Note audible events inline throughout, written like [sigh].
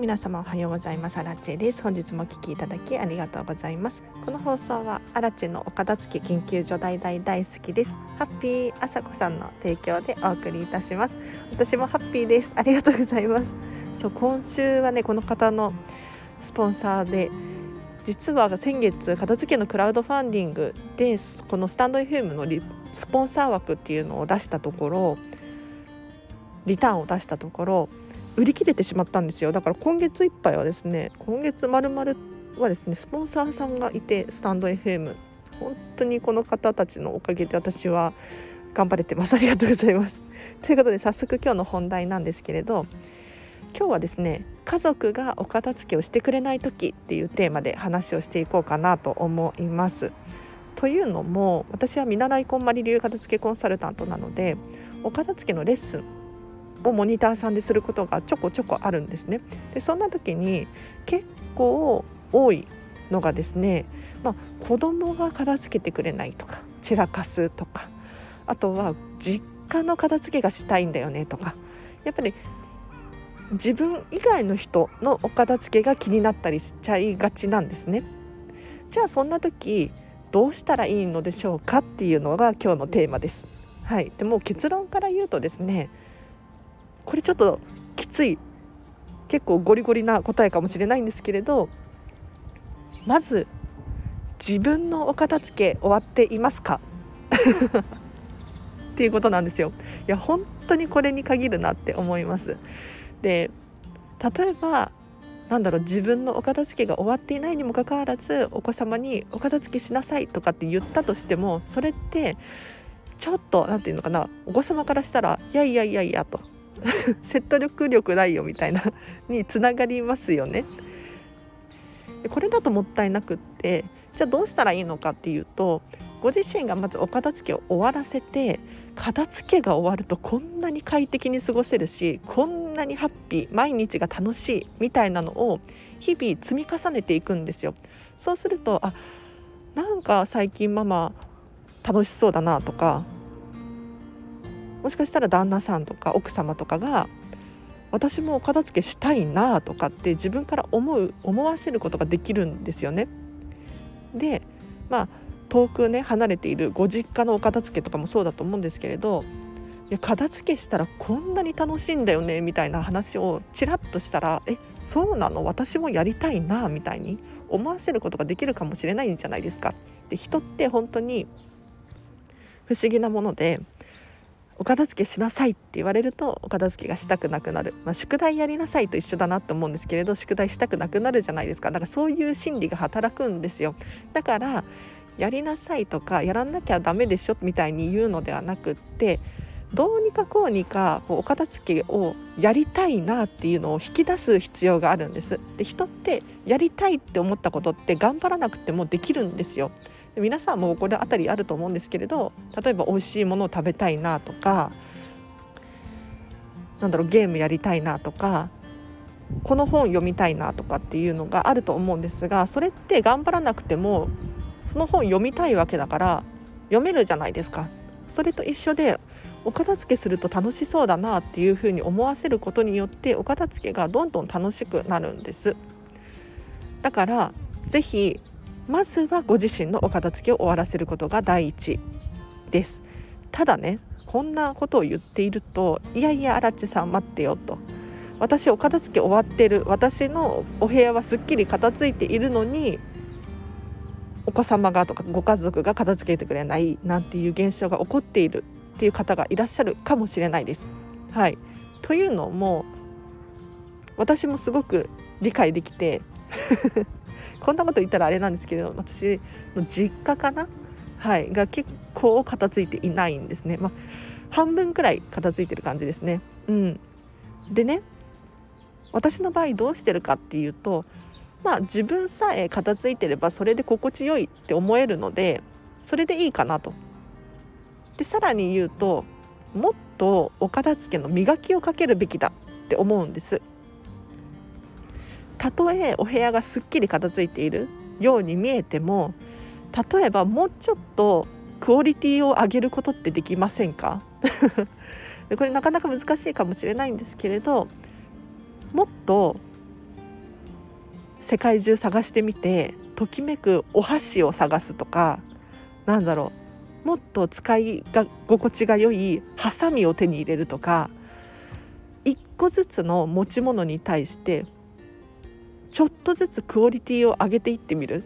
皆様おはようございます。アラチェです。本日もお聞きいただきありがとうございます。この放送はアラチェのお片付け研究所大大大好きです。ハッピーあさこさんの提供でお送りいたします。私もハッピーです。ありがとうございます。そう今週はねこの方のスポンサーで実は先月片付けのクラウドファンディングでこのスタンド FM のスポンサー枠っていうのを出したところリターンを出したところ売り切れてしまったんですよ。だから今月いっぱいはですね今月まるまるはですねスポンサーさんがいてスタンド FM 本当にこの方たちのおかげで私は頑張れてます。ありがとうございます。ということで早速今日の本題なんですけれど今日はですね家族がお片付けをしてくれない時っていうテーマで話をしていこうかなと思います。というのも私は見習いこんまり流片付けコンサルタントなのでお片付けのレッスンをモニターさんですることがちょこちょこあるんですね。でそんな時に結構多いのがですね、まあ、子供が片付けてくれないとか散らかすとかあとは実家の片付けがしたいんだよねとかやっぱり自分以外の人のお片付けが気になったりしちゃいがちなんですね。じゃあそんな時どうしたらいいのでしょうかっていうのが今日のテーマです。はい、でも結論から言うとですねこれちょっときつい結構ゴリゴリな答えかもしれないんですけれどまず自分のお片付け終わっていますか？[laughs] っていうことなんですよ。いや本当にこれに限るなって思います。で例えばなんだろう自分のお片付けが終わっていないにもかかわらずお子様に「お片付けしなさい」とかって言ったとしてもそれってちょっと何て言うのかなお子様からしたら「いやいやいやいや」と [laughs] 説得力ないよみたいな [laughs] につながりますよね。これだともったいなくってじゃあどうしたらいいのかっていうとご自身がまずお片付けを終わらせて片付けが終わるとこんなに快適に過ごせるしこんなにハッピー毎日が楽しいみたいなのを日々積み重ねていくんですよ。そうするとあなんか最近ママ楽しそうだなとかもしかしたら旦那さんとか奥様とかが私もお片付けしたいなとかって自分から思う思わせることができるんですよね。でまあ遠くね離れているご実家のお片付けとかもそうだと思うんですけれどいや片付けしたらこんなに楽しいんだよねみたいな話をちらっとしたらえそうなの？私もやりたいなみたいに思わせることができるかもしれないんじゃないですか。で人って本当に不思議なものでお片付けしなさいって言われるとお片付けがしたくなくなる、まあ、宿題やりなさいと一緒だなと思うんですけれど宿題したくなくなるじゃないですか。だからそういう心理が働くんですよ。だからやりなさいとかやらなきゃダメでしょみたいに言うのではなくってどうにかこうにかこうお片付けをやりたいなっていうのを引き出す必要があるんです。で人ってやりたいって思ったことって頑張らなくてもできるんですよ。皆さんもこれあたりあると思うんですけれど例えば美味しいものを食べたいなとかなんだろうゲームやりたいなとかこの本読みたいなとかっていうのがあると思うんですがそれって頑張らなくてもその本読みたいわけだから読めるじゃないですか。それと一緒でお片付けすると楽しそうだなっていうふうに思わせることによってお片付けがどんどん楽しくなるんですだからぜひまずはご自身のお片付けを終わらせることが第一です。ただねこんなことを言っているといやいや荒地さん待ってよと。私お片付け終わってる。私のお部屋はすっきり片付いているのにお子様がとかご家族が片付けてくれないなんていう現象が起こっているっていう方がいらっしゃるかもしれないです。はい、というのも私もすごく理解できてこんなこと言ったらあれなんですけど私の実家かな、はい、が結構片付いていないんですね、まあ、半分くらい片付いてる感じですね。うん、でね私の場合どうしてるかっていうとまあ自分さえ片付いてればそれで心地よいって思えるのでそれでいいかなと。でさらに言うともっとお片付けの磨きをかけるべきだって思うんです。たとえお部屋がすっきり片付いているように見えても例えばもうちょっとクオリティを上げることってできませんか？[laughs] これなかなか難しいかもしれないんですけれどもっと世界中探してみてときめくお箸を探すとかなんだろうもっと使いが心地が良いハサミを手に入れるとか一個ずつの持ち物に対してちょっとずつクオリティを上げていってみる。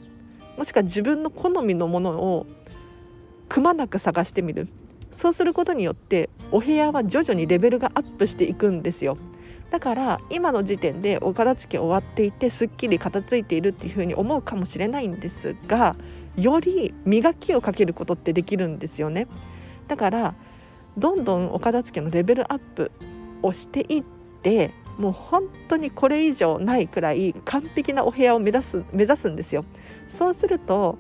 もしくは自分の好みのものをくまなく探してみる。そうすることによってお部屋は徐々にレベルがアップしていくんですよ。だから今の時点でお片付け終わっていてすっきり片付いているっていうふうに思うかもしれないんですがより磨きをかけることってできるんですよね。だからどんどんお片付けのレベルアップをしていってもう本当にこれ以上ないくらい完璧なお部屋を目指す目指すんですよ。そうすると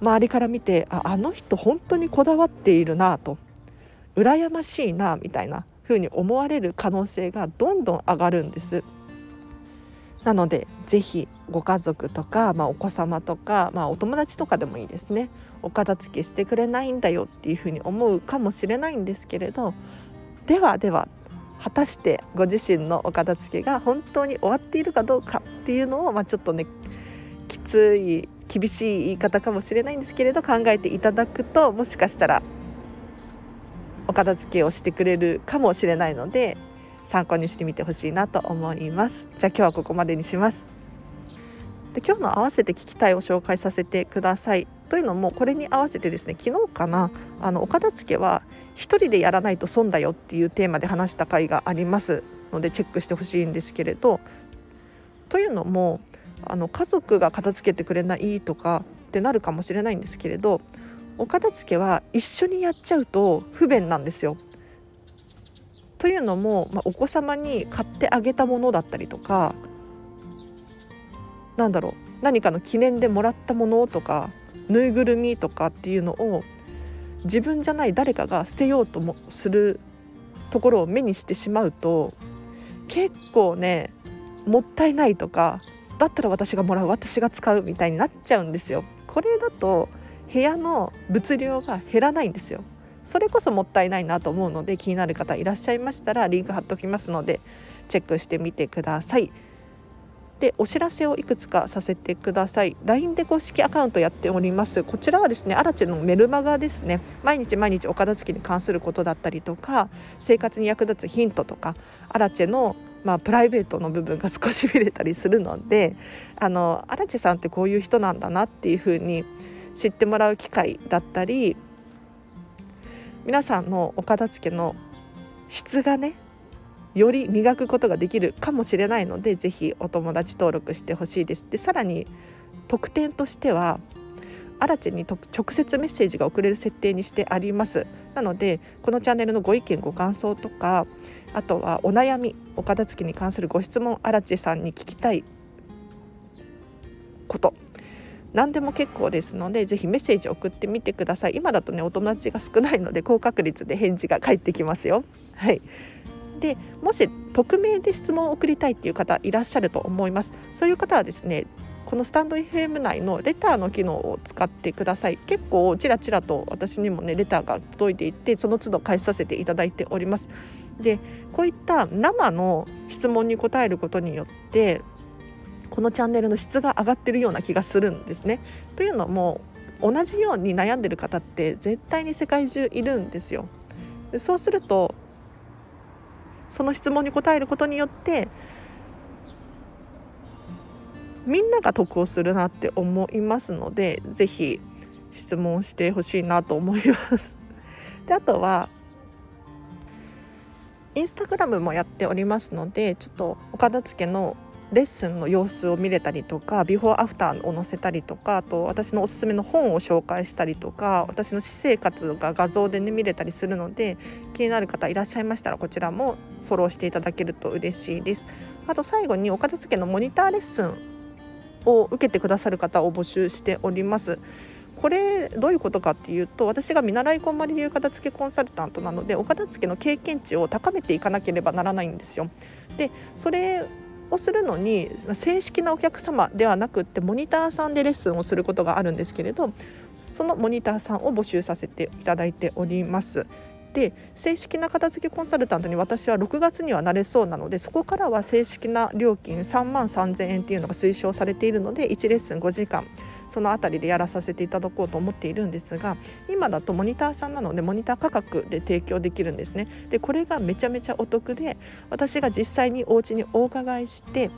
周りから見てああの人本当にこだわっているなと。羨ましいなみたいなふうに思われる可能性がどんどん上がるんです。なのでぜひご家族とか、まあ、お子様とか、まあ、お友達とかでもいいですね。お片付けしてくれないんだよっていうふうに思うかもしれないんですけれど。ではでは果たしてご自身のお片付けが本当に終わっているかどうかっていうのを、まあ、ちょっとねきつい厳しい言い方かもしれないんですけれど考えていただくともしかしたらお片付けをしてくれるかもしれないので参考にしてみてほしいなと思います。じゃあ今日はここまでにします。で今日の合わせて聞きたいを紹介させてくださいというのもこれに合わせてですね昨日かなあのお片付けは一人でやらないと損だよっていうテーマで話した回がありますのでチェックしてほしいんですけれどというのもあの家族が片付けてくれないとかってなるかもしれないんですけれどお片付けは一緒にやっちゃうと不便なんですよ。というのも、まあ、お子様に買ってあげたものだったりとかなんだろう何かの記念でもらったものとかぬいぐるみとかっていうのを自分じゃない誰かが捨てようともするところを目にしてしまうと結構ねもったいないとかだったら私がもらう私が使うみたいになっちゃうんですよ。これだと部屋の物量が減らないんですよ。それこそもったいないなと思うので気になる方いらっしゃいましたらリンク貼っておきますのでチェックしてみてください。でお知らせをいくつかさせてください。LINE で公式アカウントやっております。こちらはですねアラチェのメルマガですね。毎日毎日お片付けに関することだったりとか生活に役立つヒントとかアラチェのまあ、プライベートの部分が少し見れたりするのであの荒地さんってこういう人なんだなっていうふうに知ってもらう機会だったり皆さんのお片付けの質がねより磨くことができるかもしれないのでぜひお友達登録してほしいです。でさらに特典としてはアラチェに直接メッセージが送れる設定にしてあります。なのでこのチャンネルのご意見ご感想とかあとはお悩みお片付けに関するご質問アラチェさんに聞きたいこと何でも結構ですのでぜひメッセージ送ってみてください。今だとねお友達が少ないので高確率で返事が返ってきますよ。はい。でもし匿名で質問を送りたいっていう方いらっしゃると思いますそういう方はですねこのスタンド FM 内のレターの機能を使ってください結構ちらちらと私にもねレターが届いていてその都度返させていただいておりますでこういった生の質問に答えることによってこのチャンネルの質が上がってるような気がするんですね。というのも同じように悩んでる方って絶対に世界中いるんですよ。そうするとその質問に答えることによってみんなが得をするなって思いますので是非質問してほしいなと思います。であとはインスタグラムもやっておりますのでちょっとお片付けのレッスンの様子を見れたりとかビフォーアフターを載せたりとかあと私のおすすめの本を紹介したりとか私の私生活が画像でね見れたりするので気になる方いらっしゃいましたらこちらもフォローしていただけると嬉しいですあと最後にお片付けのモニターレッスンを受けてくださる方を募集しておりますこれどういうことかっていうと私が見習いこんまり流片付けコンサルタントなのでお片付けの経験値を高めていかなければならないんですよ。でそれをするのに正式なお客様ではなくってモニターさんでレッスンをすることがあるんですけれどそのモニターさんを募集させていただいております。で正式な片付けコンサルタントに私は6月にはなれそうなのでそこからは正式な料金3万3000円っていうのが推奨されているので1レッスン5時間その辺りでやらさせていただこうと思っているんですが今だとモニターさんなのでモニター価格で提供できるんですね。でこれがめちゃめちゃお得で私が実際にお家にお伺いして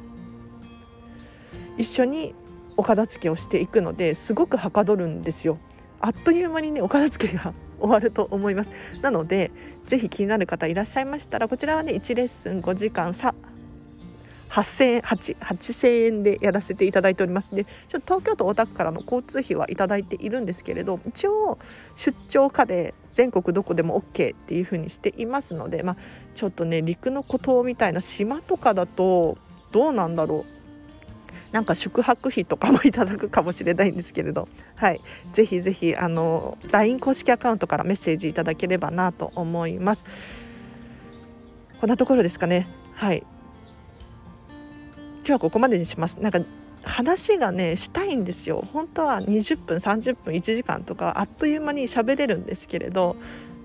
一緒にお片付けをしていくのですごくはかどるんですよ。あっという間にねお片付けが終わると思います。なのでぜひ気になる方いらっしゃいましたらこちらはね1レッスン5時間さ8000円 8, 8000でやらせていただいておりますでちょっと東京都大田区からの交通費はいただいているんですけれど一応出張可で全国どこでも OK っていう風にしていますので、まあ、ちょっとね陸の孤島みたいな島とかだとどうなんだろうなんか宿泊費とかもいただくかもしれないんですけれど、はい、ぜひぜひあの LINE 公式アカウントからメッセージいただければなと思います。こんなところですかね。はい。今日はここまでにします。なんか話がねしたいんですよ。本当は20分30分1時間とかあっという間に喋れるんですけれど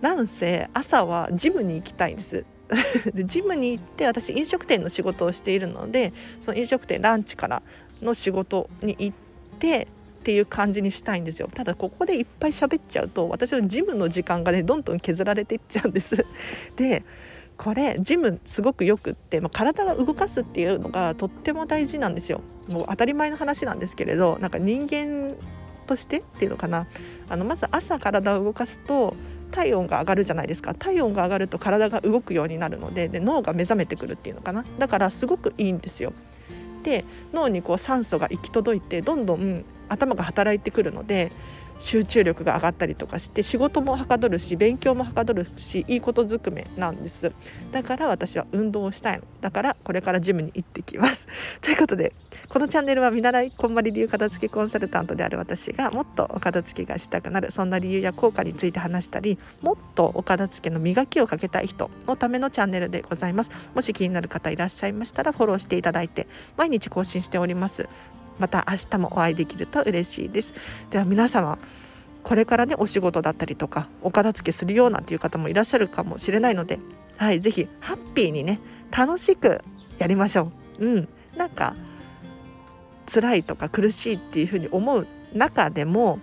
なんせ朝はジムに行きたいんです [laughs] でジムに行って私飲食店の仕事をしているのでその飲食店ランチからの仕事に行ってっていう感じにしたいんですよただここでいっぱい喋っちゃうと私のジムの時間がねどんどん削られていっちゃうんですでこれジムすごくよくって、まあ、体が動かすっていうのがとっても大事なんですよ。もう当たり前の話なんですけれどなんか人間としてっていうのかな。あのまず朝体を動かすと体温が上がるじゃないですか。体温が上がると体が動くようになるのでで脳が目覚めてくるっていうのかな。だからすごくいいんですよ。で脳にこう酸素が行き届いてどんどん頭が働いてくるので集中力が上がったりとかして仕事もはかどるし勉強もはかどるしいいことずくめなんです。だから私は運動をしたいの。だからこれからジムに行ってきます。[laughs] ということでこのチャンネルは見習いこんまり流片付けコンサルタントである私がもっとお片付けがしたくなるそんな理由や効果について話したりもっとお片付けの磨きをかけたい人のためのチャンネルでございます。もし気になる方いらっしゃいましたらフォローしていただいて毎日更新しております。また明日もお会いできると嬉しいです。では皆様これからねお仕事だったりとかお片付けするようなっていう方もいらっしゃるかもしれないのではい是非ハッピーにね楽しくやりましょう。うんなんか辛いとか苦しいっていうふうに思う中でも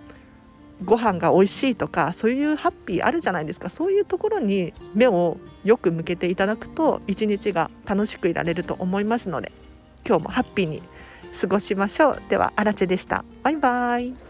ご飯が美味しいとかそういうハッピーあるじゃないですか。そういうところに目をよく向けていただくと一日が楽しくいられると思いますので今日もハッピーに過ごしましょう。ではあらでした。バイバイ。